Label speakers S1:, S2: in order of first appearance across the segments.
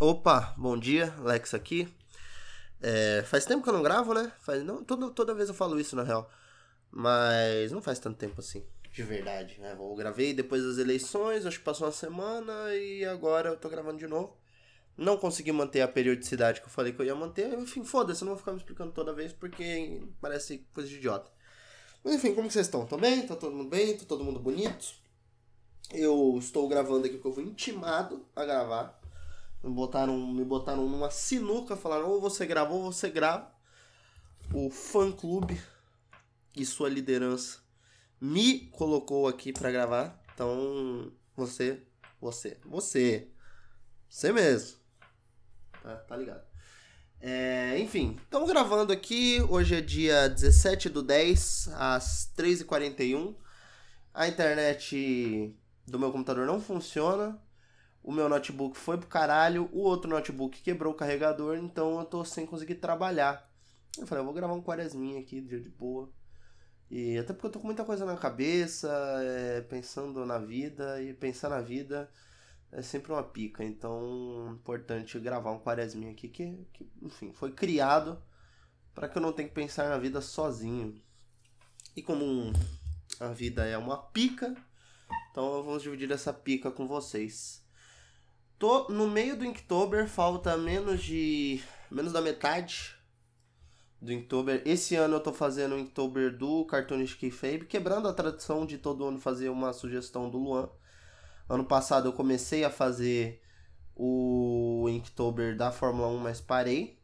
S1: Opa, bom dia, Lex aqui. É, faz tempo que eu não gravo, né? Faz, não, toda, toda vez eu falo isso, na real. Mas não faz tanto tempo assim, de verdade. Né? Eu gravei depois das eleições, acho que passou uma semana e agora eu tô gravando de novo. Não consegui manter a periodicidade que eu falei que eu ia manter. Enfim, foda-se, eu não vou ficar me explicando toda vez porque parece coisa de idiota. Mas enfim, como vocês estão? Estão bem? Tá todo mundo bem? Tá todo mundo bonito? Eu estou gravando aqui porque eu fui intimado a gravar. Me botaram, me botaram numa sinuca, falaram ou você grava ou você grava. O fã clube e sua liderança me colocou aqui para gravar. Então, você, você, você, você mesmo. Tá, tá ligado? É, enfim, estamos gravando aqui. Hoje é dia 17 do 10, às 3h41. A internet do meu computador não funciona o meu notebook foi pro caralho, o outro notebook quebrou o carregador, então eu tô sem conseguir trabalhar. Eu falei, eu vou gravar um quaresminha aqui, dia de boa. E até porque eu tô com muita coisa na cabeça, é, pensando na vida, e pensar na vida é sempre uma pica. Então, é importante gravar um quaresminha aqui que, que enfim, foi criado para que eu não tenha que pensar na vida sozinho. E como a vida é uma pica, então vamos dividir essa pica com vocês. Tô no meio do Inktober, falta menos de. menos da metade do Inktober. Esse ano eu tô fazendo o Inktober do Cartoonist Kayfabe, quebrando a tradição de todo ano fazer uma sugestão do Luan. Ano passado eu comecei a fazer o Inktober da Fórmula 1, mas parei.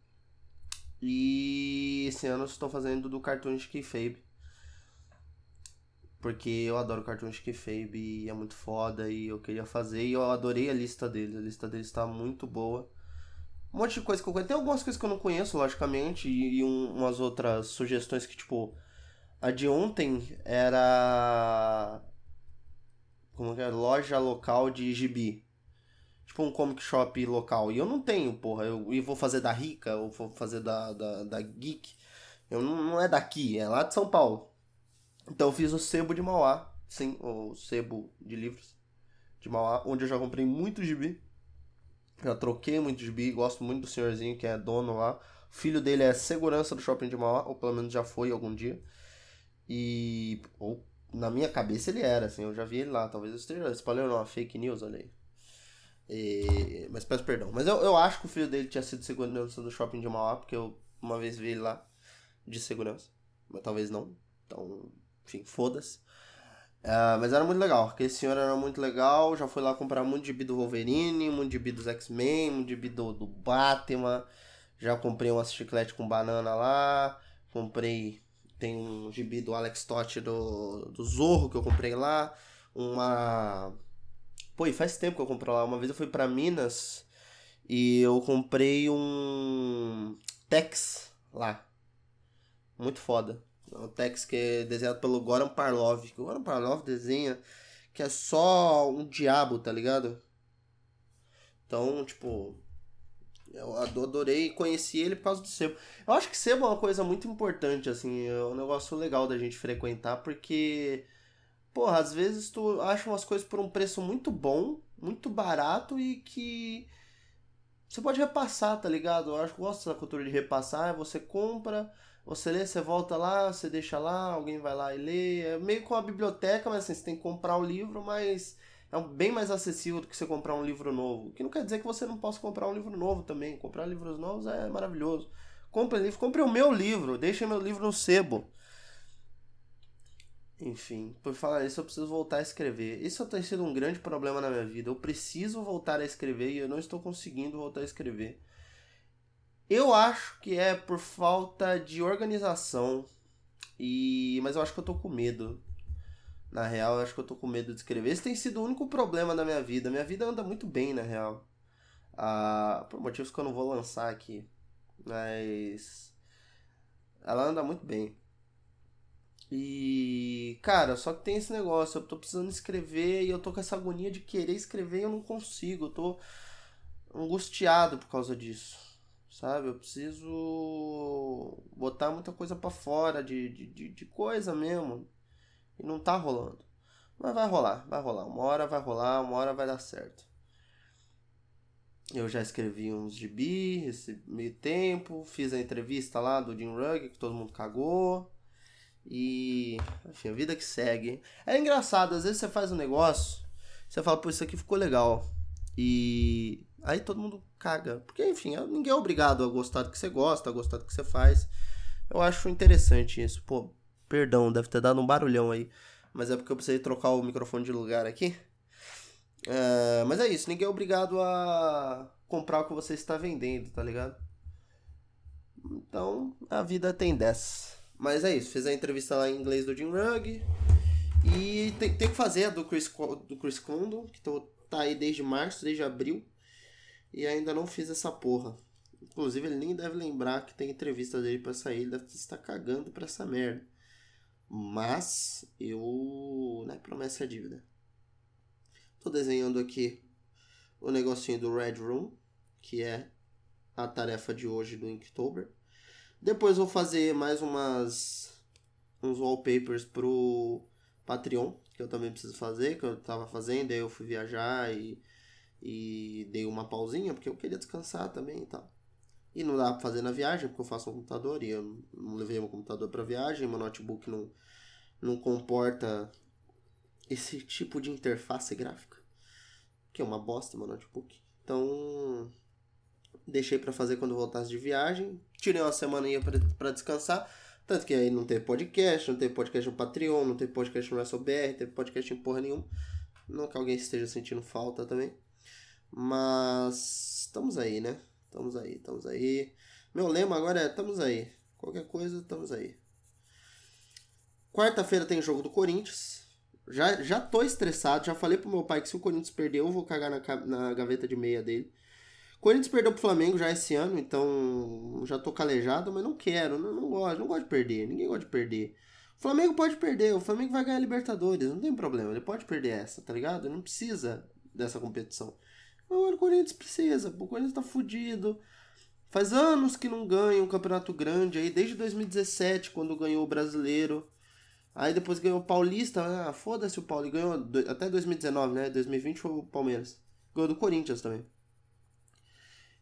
S1: E esse ano eu estou fazendo do Cartoonist Kayfabe. Porque eu adoro cartões de Kayfabe e é muito foda e eu queria fazer. E eu adorei a lista deles. A lista deles está muito boa. Um monte de coisa que eu conheço. Tem algumas coisas que eu não conheço, logicamente. E, e um, umas outras sugestões que, tipo... A de ontem era... Como que é? Loja local de gibi. Tipo um comic shop local. E eu não tenho, porra. Eu, e vou fazer da Rica, ou vou fazer da, da, da Geek. Eu não, não é daqui, é lá de São Paulo. Então eu fiz o sebo de Mauá, sim, o sebo de livros de Mauá, onde eu já comprei muito gibi. Já troquei muito gibi, gosto muito do senhorzinho que é dono lá. O filho dele é segurança do shopping de Mauá, ou pelo menos já foi algum dia. E. Ou na minha cabeça ele era, assim, eu já vi ele lá. Talvez eu esteja espalhando uma fake news, olha aí. E... Mas peço perdão. Mas eu, eu acho que o filho dele tinha sido segurança do shopping de Mauá, porque eu uma vez vi ele lá de segurança. Mas talvez não. Então, enfim, foda-se. Uh, mas era muito legal, aquele senhor era muito legal, já fui lá comprar muito gibi do Wolverine, muito gibi dos X-Men, muito gibi do, do Batman, já comprei umas chiclete com banana lá, comprei, tem um gibi do Alex Totti do, do Zorro que eu comprei lá, uma... Pô, e faz tempo que eu comprei lá, uma vez eu fui para Minas e eu comprei um Tex lá, muito foda. O Tex que é desenhado pelo Goran Parlov. O Goran Parlov desenha que é só um diabo, tá ligado? Então, tipo, eu adorei conheci ele por causa do sebo. Eu acho que sebo é uma coisa muito importante, assim, é um negócio legal da gente frequentar, porque, porra, às vezes tu acha umas coisas por um preço muito bom, muito barato e que você pode repassar, tá ligado? Eu acho que gosto da cultura de repassar, você compra, você lê, você volta lá, você deixa lá, alguém vai lá e lê. É meio com a biblioteca, mas assim, você tem que comprar o livro, mas é bem mais acessível do que você comprar um livro novo. Que não quer dizer que você não possa comprar um livro novo também. Comprar livros novos é maravilhoso. Compre livro, compre o meu livro, deixe meu livro no sebo. Enfim, por falar isso, eu preciso voltar a escrever. Isso tem sido um grande problema na minha vida. Eu preciso voltar a escrever e eu não estou conseguindo voltar a escrever. Eu acho que é por falta de organização. E mas eu acho que eu tô com medo. Na real, eu acho que eu tô com medo de escrever. Esse tem sido o único problema da minha vida. Minha vida anda muito bem, na real. Ah, por motivos que eu não vou lançar aqui. Mas ela anda muito bem. E, cara, só que tem esse negócio, eu tô precisando escrever e eu tô com essa agonia de querer escrever e eu não consigo, eu tô angustiado por causa disso sabe? Eu preciso botar muita coisa para fora de, de, de, coisa mesmo. E não tá rolando. Mas vai rolar, vai rolar. Uma hora vai rolar, uma hora vai dar certo. Eu já escrevi uns gibi esse meio tempo, fiz a entrevista lá do Jim Rugg, que todo mundo cagou. E, enfim, a vida que segue. É engraçado, às vezes você faz um negócio, você fala, pô, isso aqui ficou legal. E aí todo mundo caga. Porque, enfim, ninguém é obrigado a gostar do que você gosta, a gostar do que você faz. Eu acho interessante isso. Pô, perdão, deve ter dado um barulhão aí. Mas é porque eu precisei trocar o microfone de lugar aqui. É, mas é isso, ninguém é obrigado a comprar o que você está vendendo, tá ligado? Então, a vida tem dessa. Mas é isso, fiz a entrevista lá em inglês do Jim Rugg. E tem, tem que fazer a do Chris, do Chris Condon, que tô, tá aí desde março, desde abril. E ainda não fiz essa porra. Inclusive, ele nem deve lembrar que tem entrevista dele pra sair. Ele deve estar cagando pra essa merda. Mas, eu. Né, promessa é dívida. Tô desenhando aqui o negocinho do Red Room, que é a tarefa de hoje do Inktober. Depois vou fazer mais umas uns wallpapers pro Patreon, que eu também preciso fazer, que eu tava fazendo, aí eu fui viajar e, e dei uma pausinha, porque eu queria descansar também e tal. E não dá pra fazer na viagem, porque eu faço um computador e eu não levei meu computador pra viagem, meu notebook não, não comporta esse tipo de interface gráfica, que é uma bosta meu notebook. Então, deixei para fazer quando voltasse de viagem, tirei uma semana para descansar, tanto que aí não teve podcast, não teve podcast no Patreon, não teve podcast no não teve podcast em porra nenhuma. Não que alguém esteja sentindo falta também. Mas estamos aí, né? Estamos aí, estamos aí. Meu lema agora é estamos aí. Qualquer coisa, estamos aí. Quarta-feira tem jogo do Corinthians. Já, já tô estressado, já falei pro meu pai que se o Corinthians perder, eu vou cagar na, na gaveta de meia dele. Corinthians perdeu pro Flamengo já esse ano, então já tô calejado, mas não quero, não, não gosto, não gosto de perder, ninguém gosta de perder. O Flamengo pode perder, o Flamengo vai ganhar a Libertadores, não tem problema, ele pode perder essa, tá ligado? Ele não precisa dessa competição. Agora o Corinthians precisa, o Corinthians tá fudido. Faz anos que não ganha um campeonato grande aí, desde 2017, quando ganhou o brasileiro. Aí depois ganhou o Paulista, ah, foda-se o Paulo, ganhou até 2019, né? 2020 foi o Palmeiras. Ganhou do Corinthians também.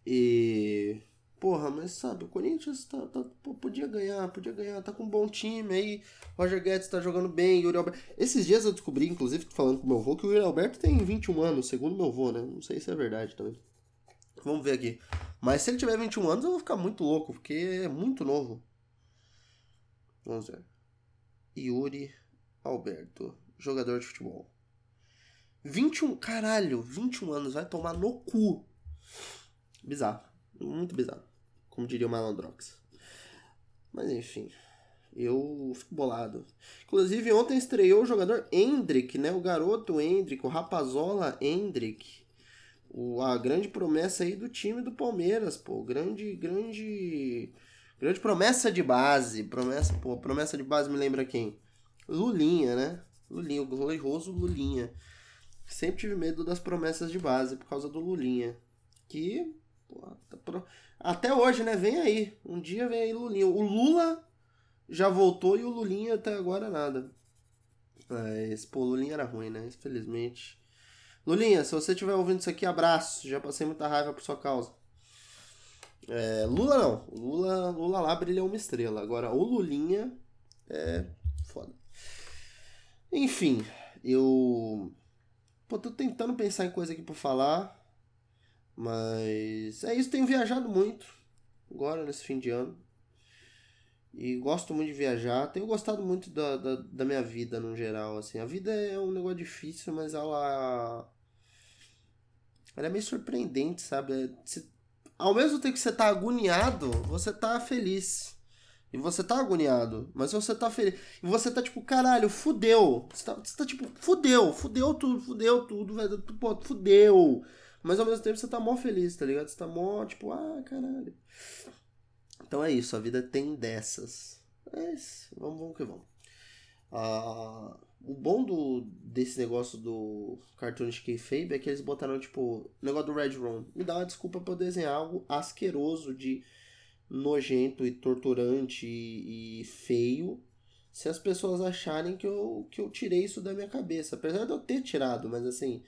S1: E. Porra, mas sabe, o Corinthians tá, tá, pô, podia ganhar, podia ganhar, tá com um bom time aí. Roger Guedes tá jogando bem, Yuri Alberto. Esses dias eu descobri, inclusive, falando com meu avô, que o Yuri Alberto tem 21 anos, segundo meu avô, né? Não sei se é verdade também. Vamos ver aqui. Mas se ele tiver 21 anos, eu vou ficar muito louco, porque é muito novo. Vamos ver. Yuri Alberto, jogador de futebol. 21, caralho, 21 anos, vai tomar no cu. Bizarro. Muito bizarro. Como diria o Malandrox. Mas enfim. Eu fico bolado. Inclusive, ontem estreou o jogador Hendrick, né? O garoto Hendrick, o Rapazola Hendrick. O, a grande promessa aí do time do Palmeiras, pô. Grande, grande. Grande promessa de base. Promessa, pô, promessa de base me lembra quem? Lulinha, né? Lulinha, o glorioso Lulinha. Sempre tive medo das promessas de base por causa do Lulinha. Que tá pro... Até hoje, né? Vem aí. Um dia vem aí Lulinha. O Lula já voltou e o Lulinha até agora nada. Mas, pô, Lulinha era ruim, né? Infelizmente. Lulinha, se você estiver ouvindo isso aqui, abraço. Já passei muita raiva por sua causa. É, Lula não. Lula, Lula lá brilha uma estrela. Agora, o Lulinha é foda. Enfim, eu. Pô, tô tentando pensar em coisa aqui pra falar. Mas é isso, tenho viajado muito agora nesse fim de ano. E gosto muito de viajar. Tenho gostado muito da, da, da minha vida no geral. Assim. A vida é um negócio difícil, mas ela. Ela é meio surpreendente, sabe? Se, ao mesmo tempo que você tá agoniado, você tá feliz. E você tá agoniado, mas você tá feliz. E você tá tipo, caralho, fudeu. Você tá, você tá tipo, fudeu, fudeu tudo, fudeu tudo, velho. Pô, fudeu. Mas ao mesmo tempo você tá mó feliz, tá ligado? Você tá mó, tipo, ah, caralho. Então é isso, a vida tem dessas. É isso, vamos, vamos que vamos. Ah, o bom do, desse negócio do Cartoonish Kayfabe é que eles botaram, tipo, o negócio do Red Room. Me dá uma desculpa pra eu desenhar algo asqueroso de nojento e torturante e, e feio se as pessoas acharem que eu, que eu tirei isso da minha cabeça. Apesar de eu ter tirado, mas assim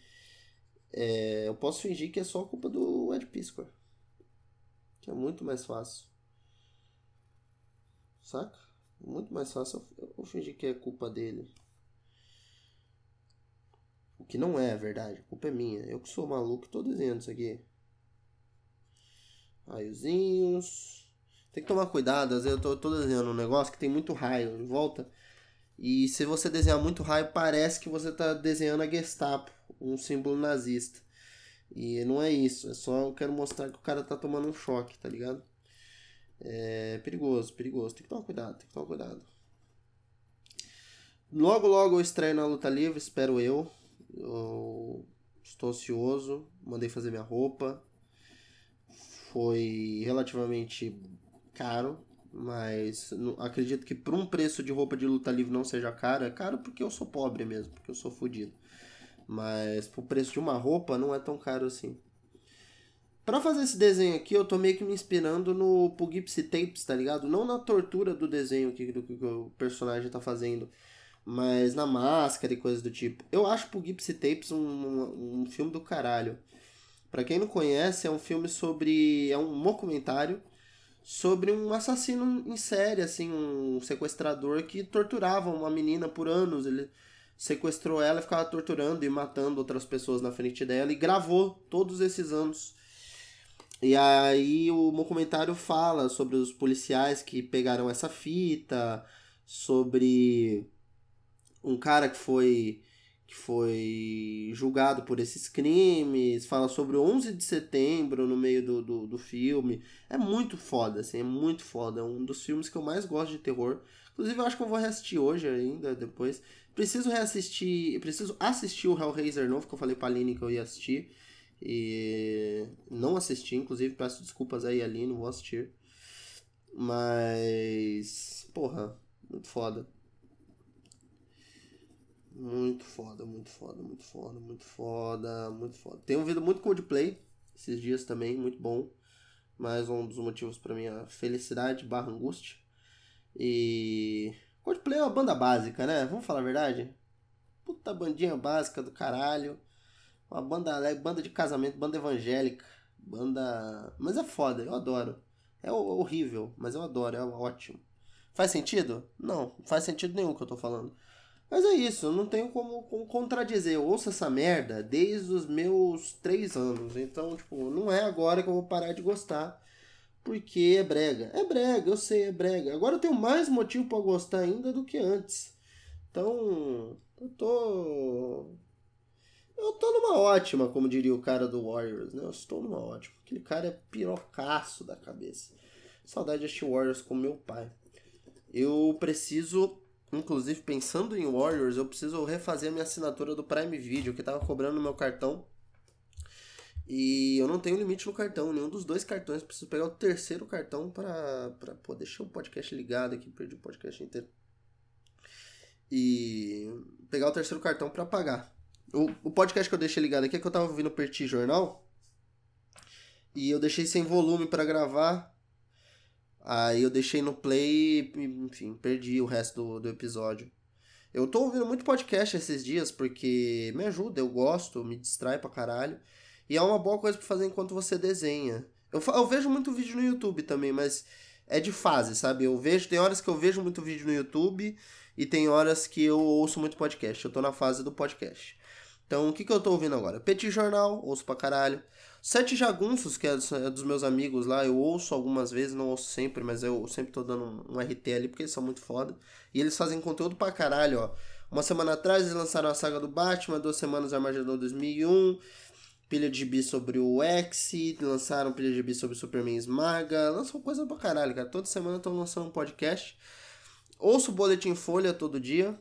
S1: é, eu posso fingir que é só culpa do Ed Piscor. Que é muito mais fácil. Saca? Muito mais fácil eu, eu fingir que é culpa dele. O que não é, a verdade. A culpa é minha. Eu que sou maluco tô desenhando isso aqui. Raiozinhos. Tem que tomar cuidado. Às vezes eu tô, tô desenhando um negócio que tem muito raio em volta. E se você desenhar muito raio, parece que você tá desenhando a Gestapo, um símbolo nazista. E não é isso. É só eu quero mostrar que o cara tá tomando um choque, tá ligado? É perigoso, perigoso. Tem que tomar cuidado, tem que tomar cuidado. Logo, logo eu estreio na luta livre, espero eu. Eu estou ansioso, mandei fazer minha roupa. Foi relativamente caro, mas acredito que por um preço de roupa de luta livre não seja caro. É caro porque eu sou pobre mesmo, porque eu sou fodido. Mas por preço de uma roupa não é tão caro assim. Para fazer esse desenho aqui, eu tô meio que me inspirando no Poughkeepsie Tapes, tá ligado? Não na tortura do desenho aqui, do que o personagem tá fazendo, mas na máscara e coisas do tipo. Eu acho Poughkeepsie Tapes um, um, um filme do caralho. Para quem não conhece, é um filme sobre. é um documentário sobre um assassino em série, assim, um sequestrador que torturava uma menina por anos. Ele sequestrou ela, ficava torturando e matando outras pessoas na frente dela e gravou todos esses anos. E aí o documentário fala sobre os policiais que pegaram essa fita, sobre um cara que foi que foi julgado por esses crimes, fala sobre o 11 de setembro no meio do, do, do, filme. É muito foda, assim, é muito foda. É um dos filmes que eu mais gosto de terror. Inclusive, eu acho que eu vou reassistir hoje ainda, depois. Preciso reassistir, preciso assistir o Hellraiser novo, que eu falei pra Aline que eu ia assistir. E não assisti, inclusive peço desculpas aí, Aline, não vou assistir. Mas, porra, muito foda. Muito foda, muito foda, muito foda, muito foda, muito foda. Tenho ouvido muito Coldplay esses dias também, muito bom. Mais um dos motivos para minha felicidade barra angústia. E. Coldplay é uma banda básica, né? Vamos falar a verdade? Puta bandinha básica do caralho. Uma banda banda de casamento, banda evangélica. Banda. Mas é foda, eu adoro. É horrível, mas eu adoro, é ótimo. Faz sentido? Não, não faz sentido nenhum que eu tô falando. Mas é isso, não tenho como, como contradizer. Eu ouço essa merda desde os meus três anos. Então, tipo, não é agora que eu vou parar de gostar. Porque é brega. É brega, eu sei, é brega. Agora eu tenho mais motivo para gostar ainda do que antes. Então, eu tô. Eu tô numa ótima, como diria o cara do Warriors, né? Eu estou numa ótima. Aquele cara é pirocaço da cabeça. Saudade de assistir Warriors com meu pai. Eu preciso Inclusive, pensando em Warriors, eu preciso refazer a minha assinatura do Prime Video, que tava cobrando no meu cartão. E eu não tenho limite no cartão, nenhum dos dois cartões. Preciso pegar o terceiro cartão para poder deixar o podcast ligado aqui. Perdi o podcast inteiro. E pegar o terceiro cartão para pagar. O, o podcast que eu deixei ligado aqui é que eu tava ouvindo o Perti Jornal. E eu deixei sem volume para gravar. Aí eu deixei no play e, enfim, perdi o resto do, do episódio. Eu tô ouvindo muito podcast esses dias porque me ajuda, eu gosto, me distrai pra caralho. E é uma boa coisa pra fazer enquanto você desenha. Eu, eu vejo muito vídeo no YouTube também, mas é de fase, sabe? Eu vejo, tem horas que eu vejo muito vídeo no YouTube e tem horas que eu ouço muito podcast. Eu tô na fase do podcast. Então, o que, que eu tô ouvindo agora? Petit Jornal, ouço pra caralho. Sete Jagunços, que é, é dos meus amigos lá, eu ouço algumas vezes, não ouço sempre, mas eu sempre tô dando um, RT ali porque eles são muito foda. E eles fazem conteúdo pra caralho, ó. Uma semana atrás eles lançaram a saga do Batman, duas semanas Armagedon 2001, pilha de gibi sobre o X, lançaram pilha de gibi sobre Superman Esmaga, lançam coisa pra caralho, cara. Toda semana estão lançando um podcast. Ouço o Boletim Folha todo dia,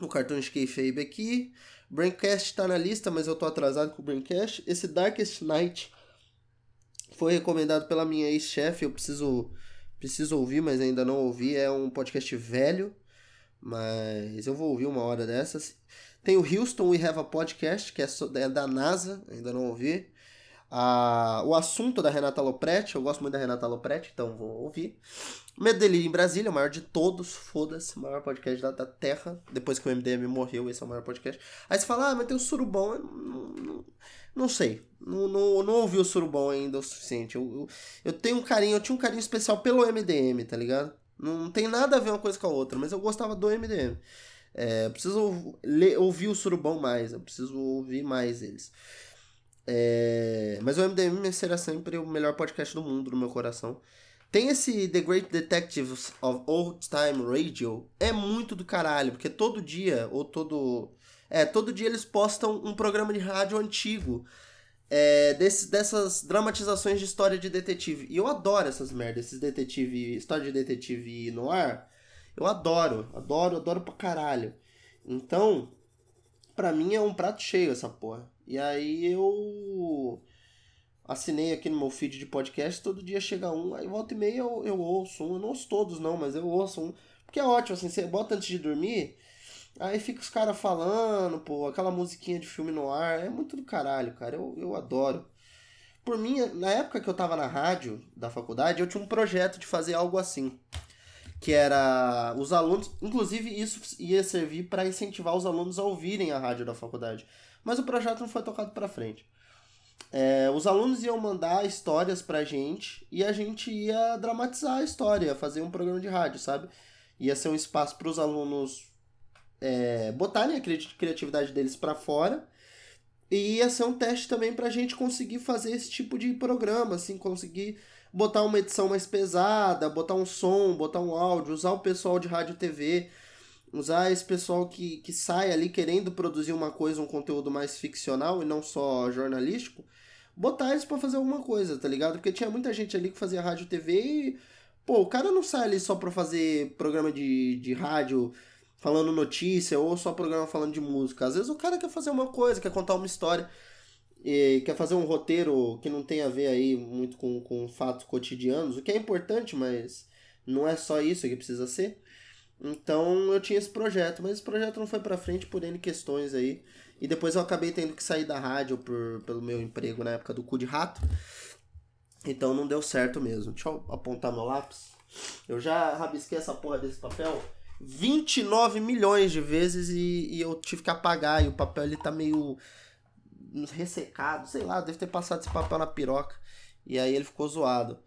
S1: o Cartoon Kayfabe aqui. Braincast está na lista, mas eu tô atrasado com o Braincast. Esse Darkest Night foi recomendado pela minha ex-chefe, eu preciso preciso ouvir, mas ainda não ouvi. É um podcast velho, mas eu vou ouvir uma hora dessas. Tem o Houston We Have a Podcast, que é, é da NASA, ainda não ouvi. A, o assunto da Renata Lopretti. Eu gosto muito da Renata Lopretti, então vou ouvir. Medo Delírio em Brasília, o maior de todos, foda-se, o maior podcast da, da, Terra. Depois que o MDM morreu, esse é o maior podcast. Aí você fala, ah, mas tem o Surubom. Não, não, não sei. Não, não, não ouvi o Surubom ainda o suficiente. Eu, eu, eu, tenho um carinho, eu tinha um carinho especial pelo MDM, tá ligado? Não tem nada a ver uma coisa com a outra, mas eu gostava do MDM. É, eu preciso ler, ouvir o Surubom mais, eu preciso ouvir mais eles. É, mas o MDM será sempre o melhor podcast do mundo no meu coração. Tem esse The Great Detectives of Old Time Radio. É muito do caralho, porque todo dia, ou todo. É, todo dia eles postam um programa de rádio antigo. É, desse, dessas dramatizações de história de detetive. E eu adoro essas merdas, esses detetive. História de detetive no ar. Eu adoro, adoro, adoro pra caralho. Então, pra mim é um prato cheio essa porra. E aí eu assinei aqui no meu feed de podcast, todo dia chega um, aí volta e meia eu, eu ouço um, eu não ouço todos não, mas eu ouço um, porque é ótimo, assim, você bota antes de dormir, aí fica os caras falando, pô, aquela musiquinha de filme no ar, é muito do caralho, cara, eu, eu adoro. Por mim, na época que eu tava na rádio da faculdade, eu tinha um projeto de fazer algo assim, que era os alunos, inclusive isso ia servir para incentivar os alunos a ouvirem a rádio da faculdade, mas o projeto não foi tocado para frente. É, os alunos iam mandar histórias pra gente e a gente ia dramatizar a história, fazer um programa de rádio, sabe? Ia ser um espaço para os alunos é, botarem a criatividade deles para fora e ia ser um teste também pra gente conseguir fazer esse tipo de programa, assim, conseguir botar uma edição mais pesada, botar um som, botar um áudio, usar o pessoal de rádio e TV, usar esse pessoal que, que sai ali querendo produzir uma coisa, um conteúdo mais ficcional e não só jornalístico, botar eles para fazer alguma coisa, tá ligado? Porque tinha muita gente ali que fazia rádio TV e, pô, o cara não sai ali só pra fazer programa de, de rádio falando notícia ou só programa falando de música. Às vezes o cara quer fazer uma coisa, quer contar uma história, e quer fazer um roteiro que não tem a ver aí muito com, com fatos cotidianos, o que é importante, mas não é só isso que precisa ser. Então eu tinha esse projeto, mas esse projeto não foi para frente por N questões aí. E depois eu acabei tendo que sair da rádio por, pelo meu emprego na época do cu de rato. Então não deu certo mesmo. Deixa eu apontar meu lápis. Eu já rabisquei essa porra desse papel 29 milhões de vezes e, e eu tive que apagar. E o papel ele tá meio ressecado, sei lá, deve ter passado esse papel na piroca. E aí ele ficou zoado.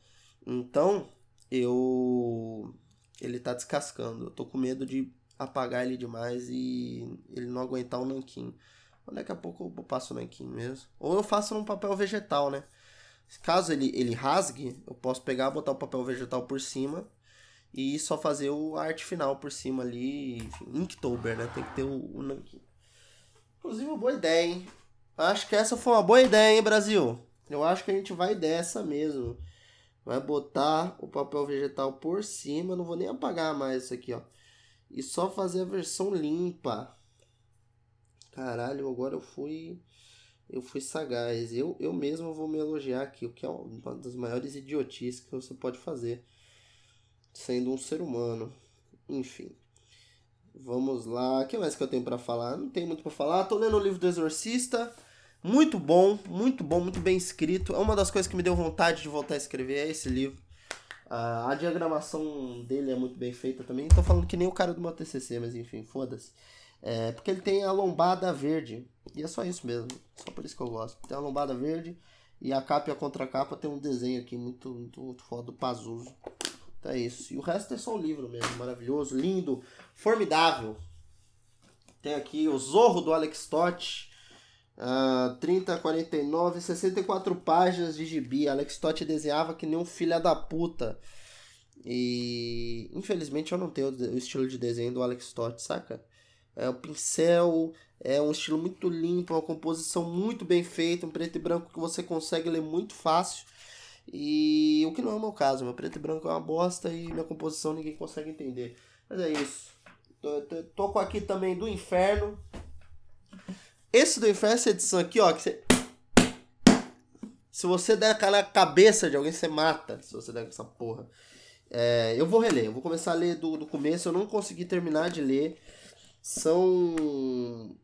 S1: Então eu ele tá descascando. Eu tô com medo de apagar ele demais e ele não aguentar o nanquim. Daqui a pouco eu passo o nanquim mesmo. Ou eu faço num papel vegetal, né? Caso ele, ele rasgue, eu posso pegar, botar o papel vegetal por cima e só fazer o arte final por cima ali. Enfim, Inktober, né? Tem que ter o, o. Inclusive, uma boa ideia, hein? Acho que essa foi uma boa ideia, hein, Brasil? Eu acho que a gente vai dessa mesmo. Vai botar o papel vegetal por cima. Não vou nem apagar mais isso aqui, ó. E só fazer a versão limpa. Caralho, agora eu fui. Eu fui sagaz. Eu, eu mesmo vou me elogiar aqui, o que é uma das maiores idiotices que você pode fazer. Sendo um ser humano. Enfim. Vamos lá. O que mais que eu tenho para falar? Não tem muito para falar. Tô lendo o livro do Exorcista. Muito bom, muito bom, muito bem escrito. É uma das coisas que me deu vontade de voltar a escrever, é esse livro. a diagramação dele é muito bem feita também. Tô falando que nem o cara do meu TCC, mas enfim, foda-se. É, porque ele tem a lombada verde. E é só isso mesmo. Só por isso que eu gosto. Tem a lombada verde e a capa e a contracapa tem um desenho aqui muito, muito, muito foda do Pazuzu. Então é isso. E o resto é só o livro mesmo. Maravilhoso, lindo, formidável. Tem aqui o Zorro do Alex Totti. Uh, 30, 49, 64 páginas de gibi. Alex Totti desenhava que nem um filho da puta. E infelizmente eu não tenho o estilo de desenho do Alex Totti, saca? É o pincel, é um estilo muito limpo, uma composição muito bem feita, um preto e branco que você consegue ler muito fácil. E o que não é o meu caso, meu preto e branco é uma bosta e minha composição ninguém consegue entender. Mas é isso. Tô, tô, tô aqui também do inferno. Esse do inferno, essa edição aqui, ó, que você. Se você der aquela cabeça de alguém, você mata. Se você der essa porra. É, eu vou reler, eu vou começar a ler do, do começo. Eu não consegui terminar de ler. São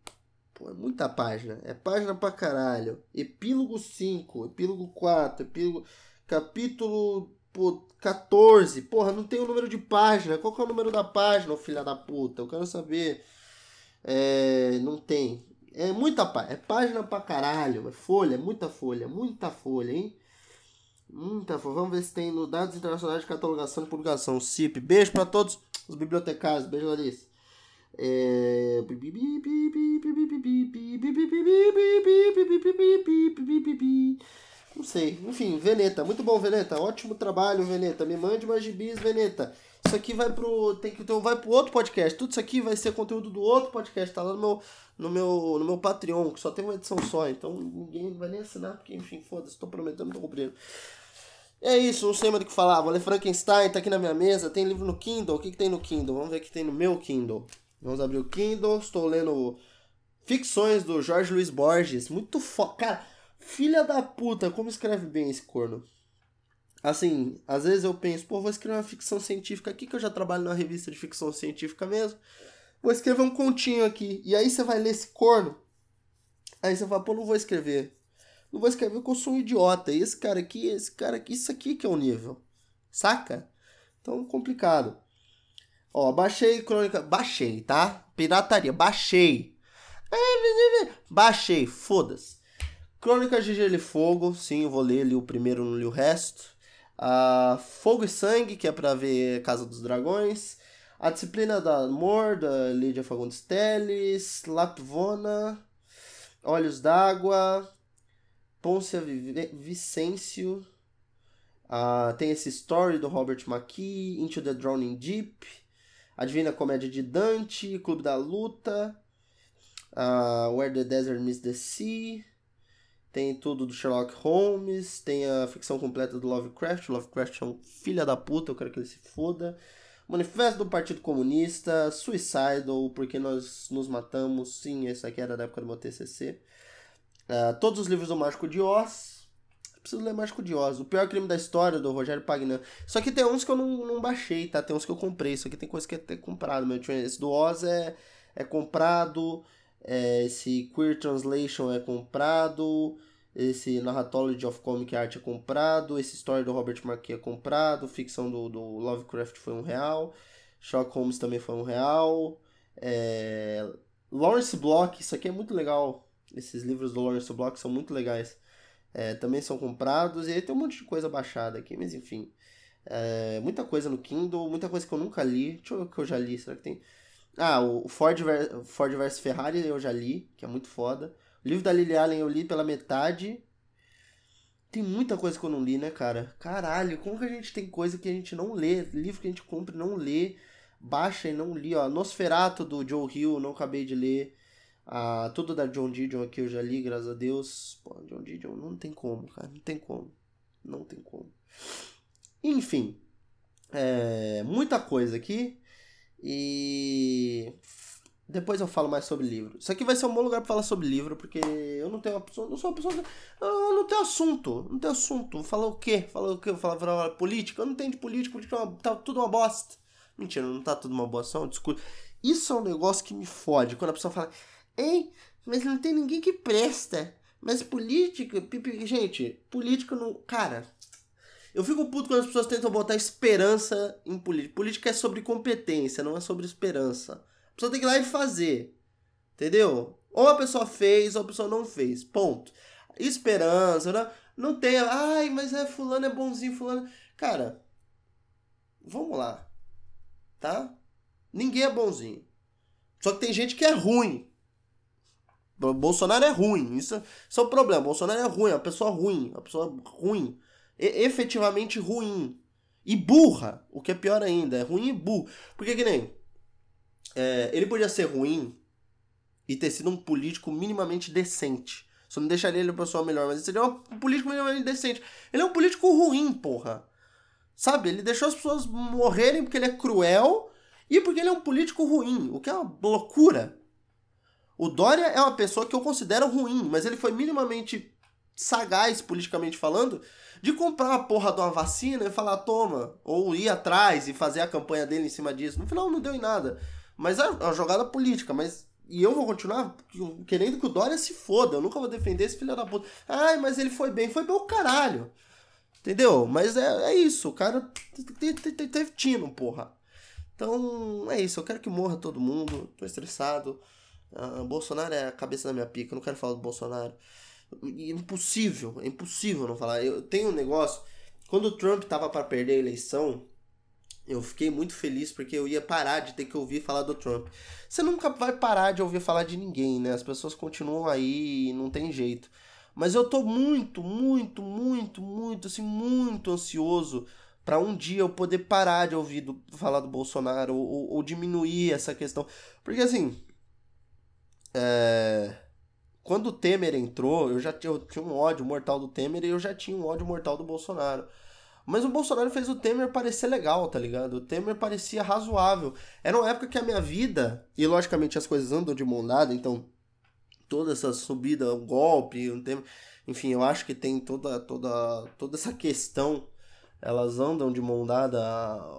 S1: Pô, é muita página. É página pra caralho. Epílogo 5, epílogo 4, epílogo. Capítulo pô, 14. Porra, não tem o número de página. Qual que é o número da página, filha da puta? Eu quero saber. É, não tem. É muita página. É página pra caralho. É folha, é muita folha. Muita folha, hein? Muita folha. Vamos ver se tem no Dados Internacionais de Catalogação e Publicação. CIP. Beijo pra todos os bibliotecários. Beijo, Larissa. É... Não sei. Enfim, Veneta. Muito bom, Veneta. Ótimo trabalho, Veneta. Me mande mais gibis, Veneta. Isso aqui vai pro. Tem que, então vai pro outro podcast. Tudo isso aqui vai ser conteúdo do outro podcast. Tá lá no meu, no meu, no meu Patreon, que só tem uma edição só. Então ninguém vai nem assinar, porque, enfim, foda-se. Tô prometendo, tô cumprindo. É isso, não sei mais do que falar. Vou ler Frankenstein, tá aqui na minha mesa. Tem livro no Kindle. O que, que tem no Kindle? Vamos ver o que tem no meu Kindle. Vamos abrir o Kindle. Estou lendo Ficções do Jorge Luiz Borges. Muito foda. Cara, filha da puta, como escreve bem esse corno. Assim, às vezes eu penso, pô, vou escrever uma ficção científica aqui, que eu já trabalho na revista de ficção científica mesmo. Vou escrever um continho aqui. E aí você vai ler esse corno. Aí você fala, pô, não vou escrever. Não vou escrever porque eu sou um idiota. E esse cara aqui, esse cara aqui, isso aqui que é o nível. Saca? Então, complicado. Ó, baixei crônica. Baixei, tá? Pirataria. Baixei. Baixei, foda-se. Crônicas de Gelo e Fogo. Sim, eu vou ler ali o primeiro, não li o resto. Uh, Fogo e Sangue, que é pra ver Casa dos Dragões. A Disciplina do Amor, da Lídia Fagundes Teles. Lapvona. Olhos d'Água. Pôncia Vicêncio. Uh, tem esse Story do Robert McKee. Into the Drowning Deep. A Divina Comédia de Dante. Clube da Luta. Uh, Where the Desert Meets the Sea tem tudo do Sherlock Holmes, tem a ficção completa do Lovecraft. Lovecraft é um filho da puta, eu quero que ele se foda. Manifesto do Partido Comunista, Suicidal, Porque Nós Nos Matamos, sim, esse aqui era da época do meu TCC. Uh, ah, todos os livros do Mágico de Oz. Preciso ler Mágico de Oz. O Pior Crime da História, do Rogério Pagnan. Só que tem uns que eu não, não baixei, tá? Tem uns que eu comprei. Isso aqui tem coisa que é ter comprado. Meu. Esse do Oz é, é comprado. É, esse Queer Translation é comprado. Esse Narratology of Comic Art é comprado. Esse Story do Robert Marquis é comprado. Ficção do, do Lovecraft foi um real. Sherlock Holmes também foi um real. É, Lawrence Block, isso aqui é muito legal. Esses livros do Lawrence Block são muito legais. É, também são comprados. E aí tem um monte de coisa baixada aqui, mas enfim. É, muita coisa no Kindle, muita coisa que eu nunca li. Deixa eu ver o que eu já li. Será que tem. Ah, o Ford, Ford vs Ferrari eu já li, que é muito foda. O livro da Lily Allen eu li pela metade. Tem muita coisa que eu não li, né, cara? Caralho, como que a gente tem coisa que a gente não lê? Livro que a gente compra e não lê. Baixa e não li, ó. Nosferato do Joe Hill, não acabei de ler. Ah, tudo da John Didion aqui eu já li, graças a Deus. Pô, John Didion não tem como, cara. Não tem como. Não tem como. Enfim. É, muita coisa aqui. E depois eu falo mais sobre livro. Isso aqui vai ser um bom lugar para falar sobre livro, porque eu não tenho uma pessoa, não sou uma pessoa, eu não tenho assunto, não tenho assunto. Vou falar o quê? Falar o quê? Vou falar, falar política? Eu não tenho de política, política é uma, tá tudo uma bosta. Mentira, não tá tudo uma bosta, não, desculpa. Isso é um negócio que me fode, quando a pessoa fala, ei, mas não tem ninguém que presta. Mas política, gente, política não, cara, eu fico puto quando as pessoas tentam botar esperança em política. Política é sobre competência, não é sobre esperança. A pessoa tem que ir lá e fazer. Entendeu? Ou a pessoa fez, ou a pessoa não fez. Ponto. Esperança, não, não tem. Ai, mas é fulano é bonzinho, fulano. Cara, vamos lá. Tá? Ninguém é bonzinho. Só que tem gente que é ruim. Bolsonaro é ruim. Isso, isso é o problema. Bolsonaro é ruim, é uma pessoa ruim. Uma pessoa ruim efetivamente ruim. E burra, o que é pior ainda, é ruim e burro. Porque que nem. É, ele podia ser ruim e ter sido um político minimamente decente. Só não deixaria ele uma pessoa melhor, mas ele seria um político minimamente decente. Ele é um político ruim, porra. Sabe? Ele deixou as pessoas morrerem porque ele é cruel e porque ele é um político ruim, o que é uma loucura. O Dória é uma pessoa que eu considero ruim, mas ele foi minimamente sagaz politicamente falando de comprar uma porra de uma vacina e falar, toma, ou ir atrás e fazer a campanha dele em cima disso. No final não deu em nada. Mas é uma jogada política, mas E eu vou continuar querendo que o Dória se foda. Eu nunca vou defender esse filho da puta. Ai, mas ele foi bem. Foi bem o caralho. Entendeu? Mas é, é isso. O cara teve tino, porra. Então, é isso. Eu quero que morra todo mundo. Tô estressado. Uh, Bolsonaro é a cabeça da minha pica. Eu não quero falar do Bolsonaro. Impossível. É impossível não falar. Eu tenho um negócio. Quando o Trump tava para perder a eleição, eu fiquei muito feliz porque eu ia parar de ter que ouvir falar do Trump. Você nunca vai parar de ouvir falar de ninguém, né? As pessoas continuam aí e não tem jeito. Mas eu tô muito, muito, muito, muito, assim, muito ansioso para um dia eu poder parar de ouvir do, falar do Bolsonaro ou, ou, ou, diminuir essa questão. Porque assim. É... Quando o Temer entrou, eu já eu tinha um ódio mortal do Temer e eu já tinha um ódio mortal do Bolsonaro. Mas o Bolsonaro fez o Temer parecer legal, tá ligado? O Temer parecia razoável. Era uma época que a minha vida, e logicamente as coisas andam de mão dada, então toda essa subida, o golpe, Temer, enfim, eu acho que tem toda, toda, toda essa questão, elas andam de mão dada,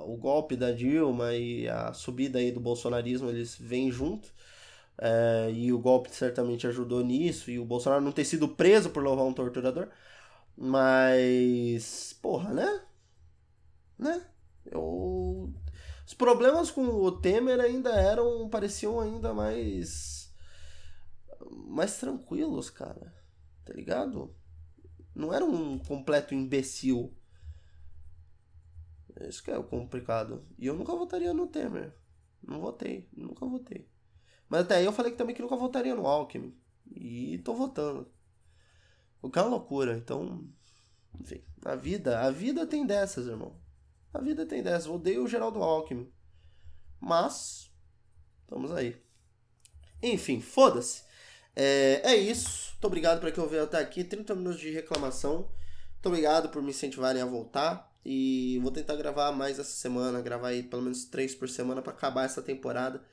S1: o golpe da Dilma e a subida aí do bolsonarismo, eles vêm junto. É, e o golpe certamente ajudou nisso, e o Bolsonaro não ter sido preso por louvar um torturador. Mas, porra, né? Né? Eu... Os problemas com o Temer ainda eram, pareciam ainda mais mais tranquilos, cara. Tá ligado? Não era um completo imbecil. Isso que é o complicado. E eu nunca votaria no Temer. Não votei, nunca votei. Mas até aí eu falei que também que nunca votaria no Alckmin. E tô votando. O que é uma loucura. Então, enfim, a vida, a vida tem dessas, irmão. A vida tem dessas. Eu odeio o Geraldo Alckmin. Mas, estamos aí. Enfim, foda-se. É, é isso. Muito obrigado para quem ouviu até aqui. 30 minutos de reclamação. Muito obrigado por me incentivarem a voltar. E vou tentar gravar mais essa semana. Gravar aí pelo menos 3 por semana para acabar essa temporada.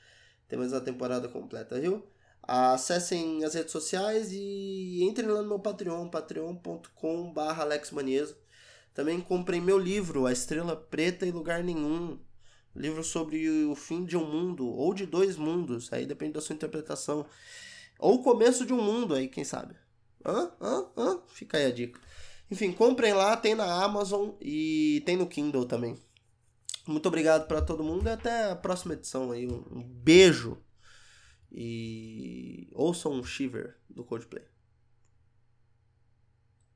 S1: Ter mais uma temporada completa, viu? Acessem as redes sociais e entrem lá no meu Patreon, patreon.com.br alexmanieso. Também comprei meu livro, A Estrela Preta e Lugar Nenhum. Livro sobre o fim de um mundo, ou de dois mundos, aí depende da sua interpretação. Ou o começo de um mundo aí, quem sabe. Hã? Hã? Hã? Fica aí a dica. Enfim, comprem lá, tem na Amazon e tem no Kindle também. Muito obrigado para todo mundo e até a próxima edição aí. Um beijo. E ouçam um Shiver do Coldplay.